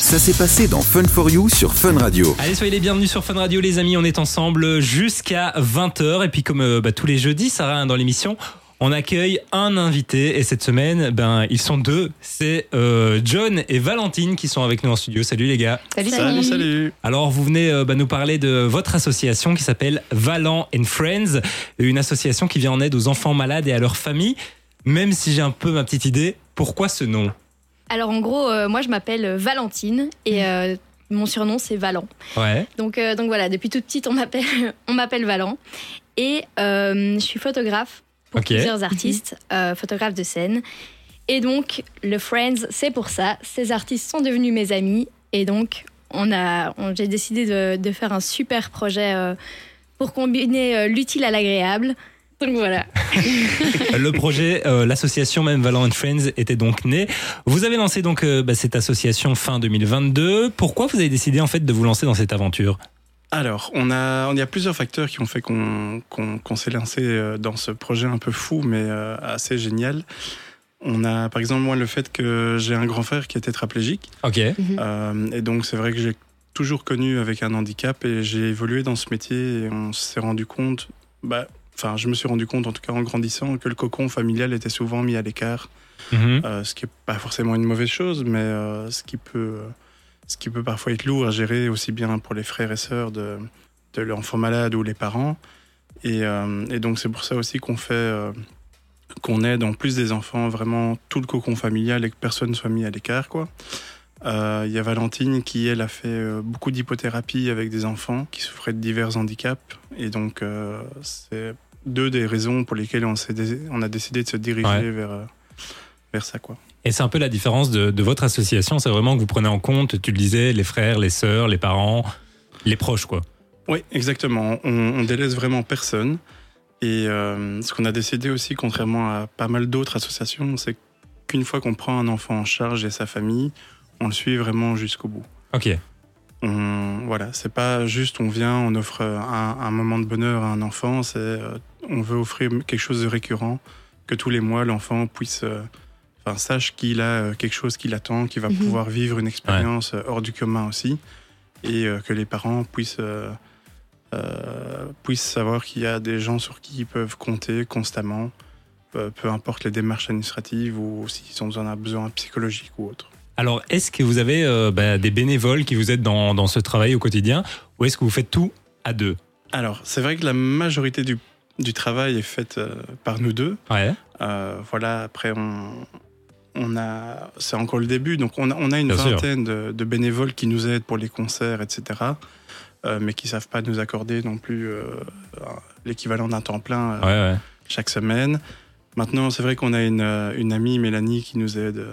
Ça s'est passé dans Fun for You sur Fun Radio. Allez, soyez les bienvenus sur Fun Radio, les amis. On est ensemble jusqu'à 20h. Et puis, comme euh, bah, tous les jeudis, Sarah, hein, dans l'émission, on accueille un invité. Et cette semaine, ben, ils sont deux. C'est euh, John et Valentine qui sont avec nous en studio. Salut, les gars. Salut, Salut, salut. Alors, vous venez euh, bah, nous parler de votre association qui s'appelle Valent and Friends, une association qui vient en aide aux enfants malades et à leurs familles. Même si j'ai un peu ma petite idée, pourquoi ce nom? Alors en gros, euh, moi je m'appelle Valentine et euh, mon surnom c'est Valant. Ouais. Donc, euh, donc voilà, depuis toute petite on m'appelle on m'appelle Valant et je suis photographe pour plusieurs artistes, euh, photographe de scène. Et donc le Friends c'est pour ça. Ces artistes sont devenus mes amis et donc on a j'ai décidé de, de faire un super projet pour combiner l'utile à l'agréable. Donc voilà. Le projet, euh, l'association même Valent and Friends était donc né. Vous avez lancé donc euh, bah, cette association fin 2022. Pourquoi vous avez décidé en fait de vous lancer dans cette aventure? Alors, on a, on y a plusieurs facteurs qui ont fait qu'on qu'on- qu'on s'est lancé euh, dans ce projet un peu fou, mais euh, assez génial. On a, par exemple, moi, le fait que j'ai un grand frère qui est tétraplégique. Ok. Euh, et donc, c'est vrai que j'ai toujours connu avec un handicap et j'ai évolué dans ce métier et on s'est rendu compte, bah, enfin, je me suis rendu compte, en tout cas en grandissant, que le cocon familial était souvent mis à l'écart. Mhm. Euh, ce qui n'est pas forcément une mauvaise chose, mais euh, ce, qui peut, euh, ce qui peut parfois être lourd à gérer aussi bien pour les frères et sœurs de, de l'enfant malade ou les parents. Et, et donc c'est pour ça aussi qu'on fait, qu'on aide en plus des enfants vraiment tout le cocon familial et que personne ne soit mis à l'écart. quoi. Euh, Il y a Valentine qui, elle, a fait euh, beaucoup d'hypothérapie avec des enfants qui souffraient de divers handicaps. Et donc, euh, c'est deux des raisons pour lesquelles on, on a décidé de se diriger Ouais. vers, vers ça. Quoi. Et c'est un peu la différence de, de votre association, c'est vraiment que vous prenez en compte, tu le disais, les frères, les sœurs, les parents, les proches quoi. Oui, exactement. On, on délaisse vraiment personne. Et euh, ce qu'on a décidé aussi, contrairement à pas mal d'autres associations, c'est qu'une fois qu'on prend un enfant en charge et sa famille, on le suit vraiment jusqu'au bout. Ok. On, voilà, c'est pas juste on vient, on offre un, un moment de bonheur à un enfant, c'est euh, on veut offrir quelque chose de récurrent, que tous les mois l'enfant puisse, euh, enfin sache qu'il a euh, quelque chose qui l'attend, qu'il va Mhm. pouvoir vivre une expérience hors du commun aussi, et euh, que les parents puissent euh, euh, puissent savoir qu'il y a des gens sur qui ils peuvent compter constamment, peu, peu importe les démarches administratives ou s'ils ont besoin d'un besoin psychologique ou autre. Alors, est-ce que vous avez euh, bah, des bénévoles qui vous aident dans, dans ce travail au quotidien ou est-ce que vous faites tout à deux? Alors, c'est vrai que la majorité du, du travail est faite euh, par nous deux. Ouais. Euh, voilà, après, on, on a, c'est encore le début, donc on a, on a une Bien vingtaine de, de bénévoles qui nous aident pour les concerts, etc. mais qui savent pas nous accorder non plus l'équivalent d'un temps plein Ouais, ouais. chaque semaine. Maintenant, c'est vrai qu'on a une, une amie, Mélanie, qui nous aide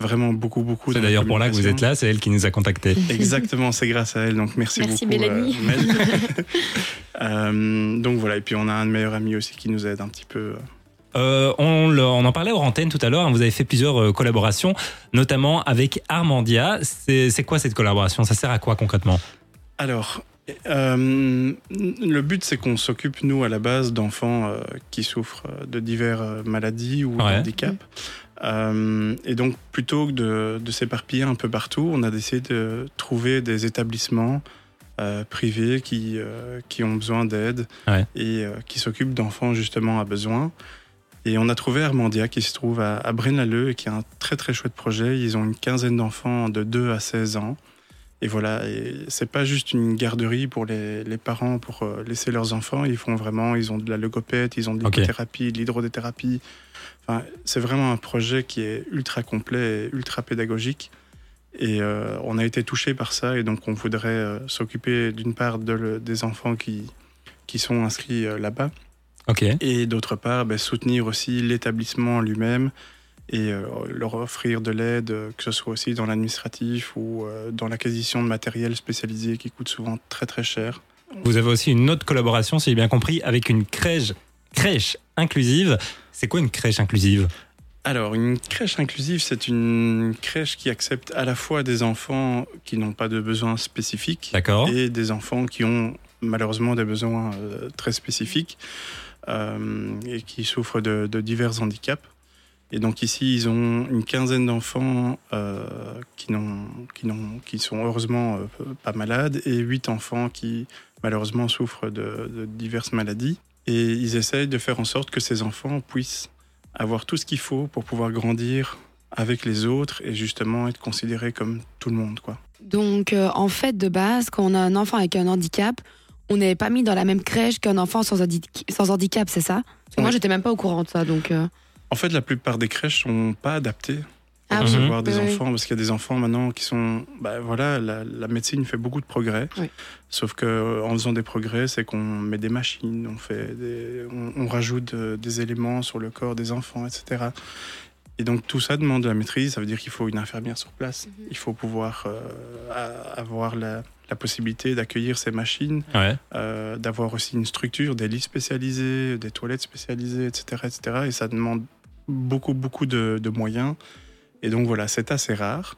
vraiment beaucoup, beaucoup. C'est d'ailleurs pour là que vous êtes là, c'est elle qui nous a contactés. Exactement, c'est grâce à elle, donc merci, Merci, beaucoup. Mélanie. Mel. Euh, donc voilà, et puis on a un de meilleurs amis aussi qui nous aide un petit peu. Euh, on, le- on en parlait hors antenne tout à l'heure, hein, vous avez fait plusieurs euh, collaborations, notamment avec Armandia. C'est quoi cette collaboration? Ça sert à quoi concrètement? Alors, euh, le but c'est qu'on s'occupe, nous, à la base, d'enfants euh, qui souffrent de diverses euh, maladies ou Ouais. handicaps. Euh, et donc, plutôt que de, de s'éparpiller un peu partout, on a décidé de trouver des établissements euh, privés qui, euh, qui ont besoin d'aide Ouais. et qui s'occupent d'enfants justement à besoin. Et on a trouvé Armandia qui se trouve à, à Braine-l'Alleud et qui a un très très chouette projet. Ils ont une quinzaine d'enfants de 2 à 16 ans. Et voilà, c'est pas juste une garderie pour les, les parents pour euh, laisser leurs enfants. Ils font vraiment, ils ont de la logopète, ils ont de l'hypothérapie, de l'hydrodéthérapie. Enfin, c'est vraiment un projet qui est ultra complet et ultra pédagogique. Et euh, on a été touché par ça et donc on voudrait euh, s'occuper d'une part de le- des enfants qui, qui sont inscrits euh, là-bas et d'autre part ben, soutenir aussi l'établissement lui-même et euh, leur offrir de l'aide, euh, que ce soit aussi dans l'administratif ou euh, dans l'acquisition de matériel spécialisé qui coûte souvent très très cher. Vous avez aussi une autre collaboration, si j'ai bien compris, avec une crèche, crèche inclusive. C'est quoi une crèche inclusive? Alors, une crèche inclusive, c'est une crèche qui accepte à la fois des enfants qui n'ont pas de besoins spécifiques et des enfants qui ont malheureusement des besoins très spécifiques euh, et qui souffrent de, de divers handicaps. Et donc ici, ils ont une quinzaine d'enfants euh, qui, qui, sont heureusement euh, pas malades et huit enfants qui malheureusement souffrent de, de diverses maladies. Et ils essayent de faire en sorte que ces enfants puissent avoir tout ce qu'il faut pour pouvoir grandir avec les autres et justement être considérés comme tout le monde. Quoi. Donc, euh, en fait, de base, quand on a un enfant avec un handicap, on n'est pas mis dans la même crèche qu'un enfant sans, handi- sans handicap, c'est ça? Parce que Moi, Oui. j'étais même pas au courant de ça, donc. euh, En fait, la plupart des crèches sont pas adaptées Ah pour oui. recevoir des Oui, enfants parce qu'il y a des enfants maintenant qui sont bah voilà la, la médecine fait beaucoup de progrès Oui. sauf que euh, en faisant des progrès c'est qu'on met des machines on fait des, on, on rajoute euh, des éléments sur le corps des enfants etc et donc tout ça demande de la maîtrise ça veut dire qu'il faut une infirmière sur place Mhm. il faut pouvoir euh, avoir la, la possibilité d'accueillir ces machines Ouais. euh, d'avoir aussi une structure, des lits spécialisés, des toilettes spécialisées, etc. etc. et ça demande beaucoup, beaucoup de, de moyens. Et donc voilà, c'est assez rare.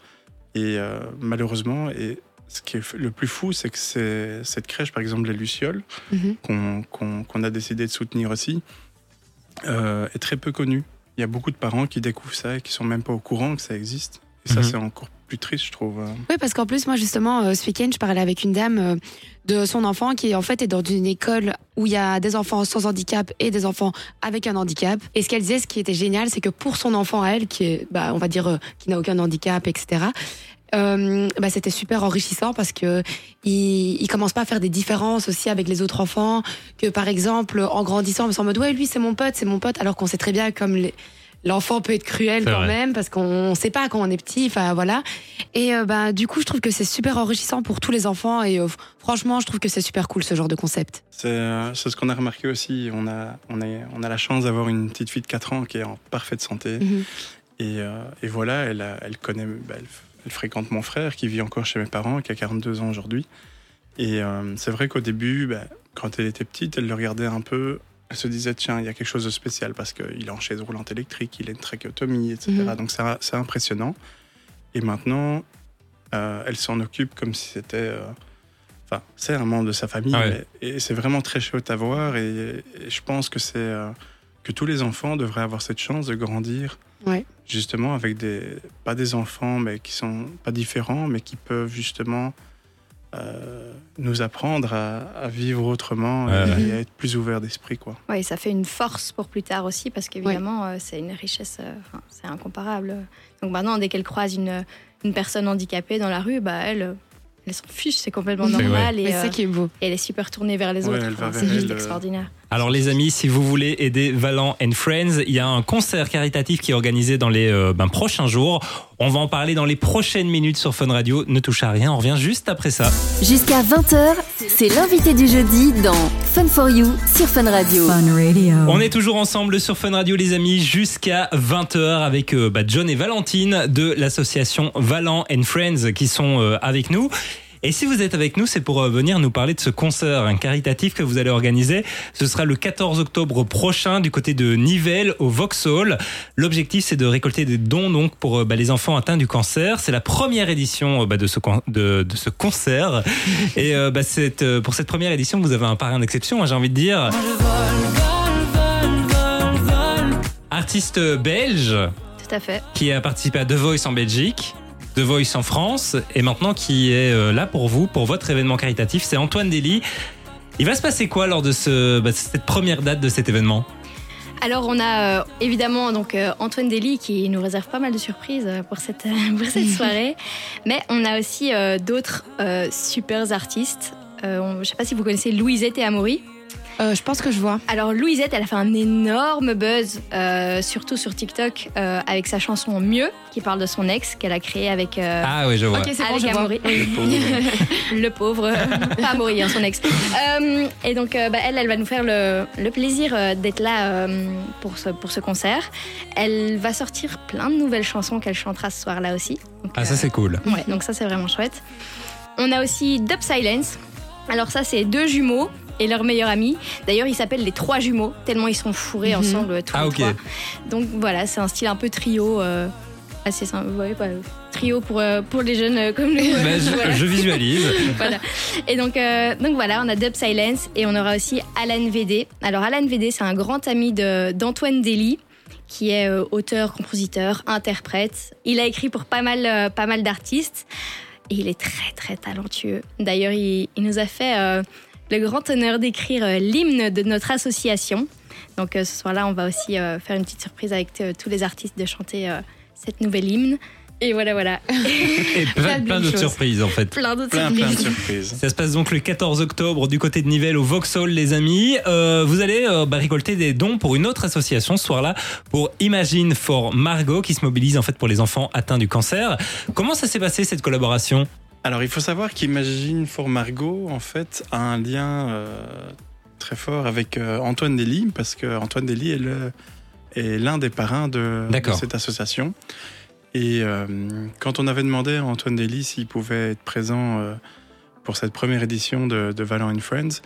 Et euh, malheureusement, et ce qui est le plus fou, c'est que c'est- cette crèche, par exemple, les Lucioles, mhm. qu'on qu'on- qu'on a décidé de soutenir aussi, euh, est très peu connue. Il y a beaucoup de parents qui découvrent ça et qui sont même pas au courant que ça existe. Et ça, Mhm. c'est encore plus triste, je trouve. Oui, parce qu'en plus, moi, justement, euh, ce week-end, je parlais avec une dame euh, de son enfant qui, en fait, est dans une école où il y a des enfants sans handicap et des enfants avec un handicap. Et ce qu'elle disait, ce qui était génial, c'est que pour son enfant à elle, qui est, bah, on va dire, euh, qui n'a aucun handicap, etc., euh, bah, c'était super enrichissant parce que il, il commence pas à faire des différences aussi avec les autres enfants. Que par exemple, en grandissant, on se en mode ouais, lui c'est mon pote, c'est mon pote, alors qu'on sait très bien comme les- l'enfant peut être cruel quand vrai. même parce qu'on sait pas quand on est petit. Enfin voilà. Et euh, bah, du coup, je trouve que c'est super enrichissant pour tous les enfants et euh, franchement, je trouve que c'est super cool ce genre de concept. C'est euh, ce qu'on a remarqué aussi. On a, on, est, on a la chance d'avoir une petite fille de 4 ans qui est en parfaite santé. Mhm. Et, euh, et voilà, elle, a- elle connaît, bah, elle, elle fréquente mon frère qui vit encore chez mes parents, qui a 42 ans aujourd'hui. Et euh, c'est vrai qu'au début, bah, quand elle était petite, elle le regardait un peu. Elle se disait, tiens, il y a quelque chose de spécial parce qu'il est en chaise roulante électrique, il a une trachéotomie, etc. Mhm. Donc c'est c'est impressionnant. Et maintenant, euh, elle s'en occupe comme si c'était. euh, Enfin, c'est un membre de sa famille. Ah ouais. mais- et c'est vraiment très chouette à voir. Et, et je pense que c'est. euh, que tous les enfants devraient avoir cette chance de grandir Ouais. justement avec des pas des enfants mais qui sont pas différents mais qui peuvent justement euh, nous apprendre à, à vivre autrement Ouais, et, ouais. à être plus ouvert d'esprit quoi. Ouais, ça fait une force pour plus tard aussi parce qu'évidemment, euh, c'est une richesse, euh, c'est incomparable. Donc maintenant, dès qu'elle croise une, une personne handicapée dans la rue, bah, elle, elle s'en fiche, c'est complètement normal et, Mais c'est ça qui est beau. et elle est super tournée vers les Ouais, autres. Enfin, c'est juste elle, euh, extraordinaire. Alors les amis, si vous voulez aider Valant and Friends, il y a un concert caritatif qui est organisé dans les euh, ben, prochains jours. On va en parler dans les prochaines minutes sur Fun Radio. Ne touche à rien, on revient juste après ça. Jusqu'à 20h, c'est l'invité du jeudi dans Fun for You sur Fun Radio. Fun Radio. On est toujours ensemble sur Fun Radio les amis jusqu'à 20h avec euh, bah, John et Valentine de l'association Valant and Friends qui sont euh, avec nous. Et si vous êtes avec nous, c'est pour euh, venir nous parler de ce concert un caritatif que vous allez organiser. Ce sera le 14 octobre prochain du côté de Nivelles au Vauxhall. L'objectif c'est de récolter des dons donc pour euh, bah, les enfants atteints du cancer. C'est la première édition euh, bah, de, ce, con- de, de ce concert. Et euh, bah, c'est, euh, pour cette première édition, vous avez un parrain d'exception, hein, j'ai envie de dire. Artiste belge Tout à fait. qui a participé à The Voice en Belgique, The Voice en France, et maintenant qui est euh, là pour vous, pour votre événement caritatif, c'est Antoine Dely. Il va se passer quoi lors de ce, bah, cette première date de cet événement? Alors on a euh, évidemment donc euh, Antoine Dely qui nous réserve pas mal de surprises euh, pour cette pour cette soirée, mais on a aussi euh, d'autres euh, super artistes. Euh, on- je sais pas si vous connaissez Louisette et Amaury. Euh, je pense que je vois. Alors Louisette, elle a fait un énorme buzz, euh, surtout sur TikTok, euh, avec sa chanson Mieux, qui parle de son ex qu'elle a créé avec euh, Ah oui, je vois. Ok, c'est bon, avec je vois. Amaury. Le pauvre. le pauvre, pas Amaury, hein, son ex. Euh, et donc, euh, bah, elle, elle va nous faire le, le plaisir euh, d'être là euh, pour, ce, pour ce concert. Elle va sortir plein de nouvelles chansons qu'elle chantera ce soir-là aussi. Donc, Ah ça c'est cool. Ouais, donc ça c'est vraiment chouette. On a aussi Dub Silence. Alors ça c'est deux jumeaux et leur meilleur ami. D'ailleurs ils s'appellent les trois jumeaux tellement ils sont fourrés Mhm. ensemble tous Ah, les ok. trois. Donc voilà c'est un style un peu trio. euh, assez simple. Ouais, bah, trio pour, euh, pour les jeunes euh, comme nous. Bah, je, Voilà. je visualise. Voilà. Et donc, euh, donc voilà, on a Dub Silence et on aura aussi Alan VD. Alors Alan VD, c'est un grand ami de- d'Antoine Dely qui est auteur, compositeur, interprète. Il a écrit pour pas mal, pas mal d'artistes et il est très très talentueux. D'ailleurs, il, il nous a fait le grand honneur d'écrire euh, l'hymne de notre association. Donc euh, ce soir-là, on va aussi euh, faire une petite surprise avec tous les artistes de chanter cette nouvelle hymne. Et voilà, voilà. Et plein, Plein d'autres surprises en fait. Plein d'autres Plein, plein de surprises. surprises. Ça se passe donc le 14 octobre du côté de Nivelles au Vauxhall, les amis. Euh, vous allez euh, bah, récolter des dons pour une autre association ce soir-là, pour Imagine for Margot, qui se mobilise en fait pour les enfants atteints du cancer. Comment ça s'est passé cette collaboration? Alors, il faut savoir qu'Imagine for Margot, en fait, a un lien euh, très fort avec euh, Antoine Dely, parce que Antoine Dely est le- est l'un des parrains de, cette association. Et euh, quand on avait demandé à Antoine Dely s'il pouvait être présent pour cette première édition de, de Valent and Friends,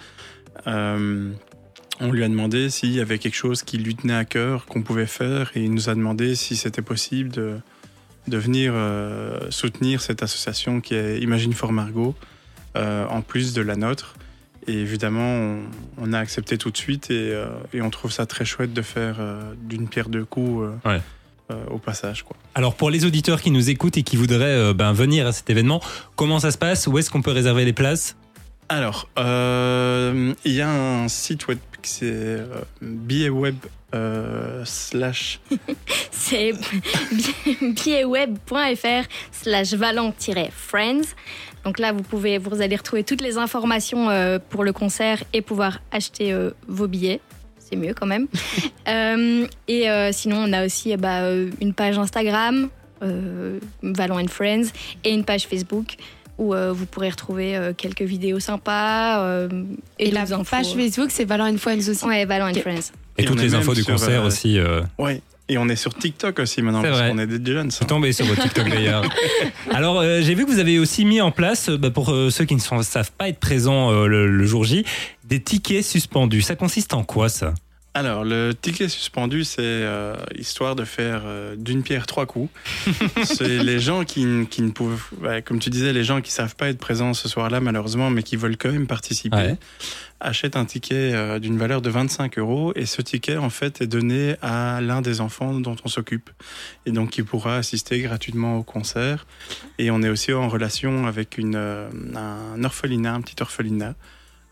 on lui a demandé s'il y avait quelque chose qui lui tenait à cœur, qu'on pouvait faire, et il nous a demandé si c'était possible de, de venir euh, soutenir cette association qui est Imagine for Margot, euh, en plus de la nôtre. Et évidemment, on, on a accepté tout de suite et, euh, et on trouve ça très chouette de faire d'une pierre deux coups Ouais. au passage. Quoi. Alors pour les auditeurs qui nous écoutent et qui voudraient euh, ben, venir à cet événement, comment ça se passe? Où est-ce qu'on peut réserver les places? Alors, euh, il y a un site web qui c'est euh, billetweb euh, slash C'est billetweb.fr slash valant-friends. Donc là, vous pouvez, vous allez retrouver toutes les informations euh, pour le concert et pouvoir acheter euh, vos billets. C'est mieux quand même. Euh, et euh, sinon, on a aussi bah, euh, une page Instagram, euh, Valant and Friends, et une page Facebook où euh, vous pourrez retrouver euh, quelques vidéos sympas euh, et, Et la infos. page Facebook, c'est Valent and Friends aussi. Ouais, Valant and Ok. Friends. Et, Et toutes les infos du concert euh, aussi. euh, Ouais. Et on est sur TikTok aussi maintenant, C'est parce vrai. qu'on est des jeunes. Je suis tombé sur votre TikTok d'ailleurs. Alors, euh, j'ai vu que vous avez aussi mis en place, euh, bah, pour euh, ceux qui ne sont- savent pas être présents euh, le, le jour J, des tickets suspendus. Ça consiste en quoi ça? Alors, le ticket suspendu, c'est euh, histoire de faire euh, d'une pierre trois coups. c'est les gens qui, qui ne peuvent, ouais, comme tu disais, les gens qui savent pas être présents ce soir-là, malheureusement, mais qui veulent quand même participer, Ouais. achètent un ticket euh, d'une valeur de 25 euros. Et ce ticket, en fait, est donné à l'un des enfants dont on s'occupe. Et donc, qui pourra assister gratuitement au concert. Et on est aussi en relation avec une, un orphelinat, un petit orphelinat.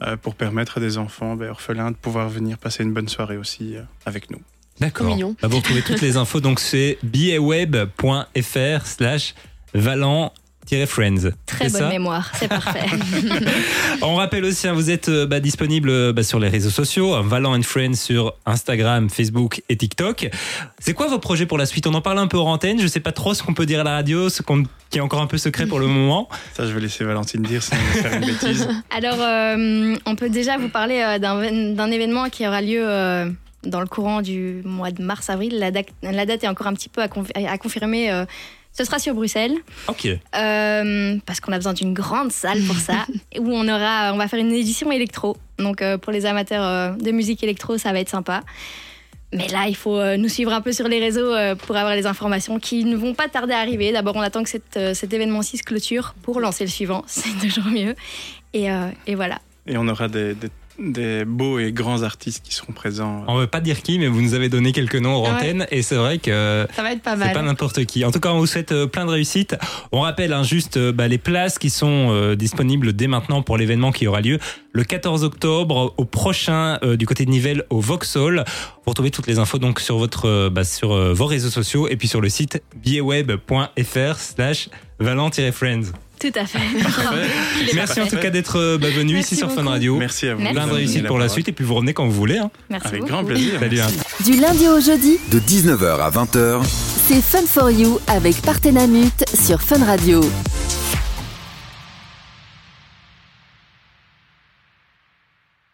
Euh, pour permettre à des enfants ben, orphelins de pouvoir venir passer une bonne soirée aussi euh, avec nous. D'accord. Bah, vous retrouvez toutes les infos, donc c'est billetweb.fr slash valant friends Très bonne mémoire, c'est parfait. On rappelle aussi, hein, vous êtes euh, bah, disponible euh, bah, sur les réseaux sociaux, Valant and Friends sur Instagram, Facebook et TikTok. C'est quoi vos projets pour la suite? On en parle un peu hors antenne. Je sais pas trop ce qu'on peut dire à la radio, ce qu'on- qui est encore un peu secret pour le moment. Ça, je vais laisser Valentine dire sans me faire une bêtise. Alors, euh, on peut déjà vous parler euh, d'un événement qui aura lieu euh, dans le courant du mois de mars-avril. La, date- la date est encore un petit peu à, conf- à confirmer. Ce sera sur Bruxelles, Ok. euh, parce qu'on a besoin d'une grande salle pour ça, où on aura, on va faire une édition électro. Donc, euh, pour les amateurs euh, de musique électro, ça va être sympa. Mais là, il faut euh, nous suivre un peu sur les réseaux euh, pour avoir les informations qui ne vont pas tarder à arriver. D'abord, on attend que cette, euh, cet événement-ci se clôture pour lancer le suivant. C'est toujours mieux. Et, euh, et voilà. Et on aura des, des- des beaux et grands artistes qui seront présents. On veut pas dire qui, mais vous nous avez donné quelques noms hors Ouais. antenne et c'est vrai que Ça va être pas c'est pas n'importe qui. En tout cas, on vous souhaite euh, plein de réussite. On rappelle hein, juste euh, bah, les places qui sont euh, disponibles dès maintenant pour l'événement qui aura lieu le 14 octobre au prochain euh, du côté de Nivelles au Vauxhall. Vous retrouvez toutes les infos donc sur votre euh, bah, sur euh, vos réseaux sociaux et puis sur le site billetweb.fr slash valant-friends. Tout à fait. Merci en tout cas d'être euh, bah, venu Merci ici sur Fun. Radio. Merci à vous. Merci. Plein de réussite pour la suite et puis vous revenez quand vous voulez. hein. Merci Avec beaucoup. grand plaisir. Salut. hein. Du lundi au jeudi, De 19h à 20h, c'est Fun for You avec Partenamut sur Fun Radio.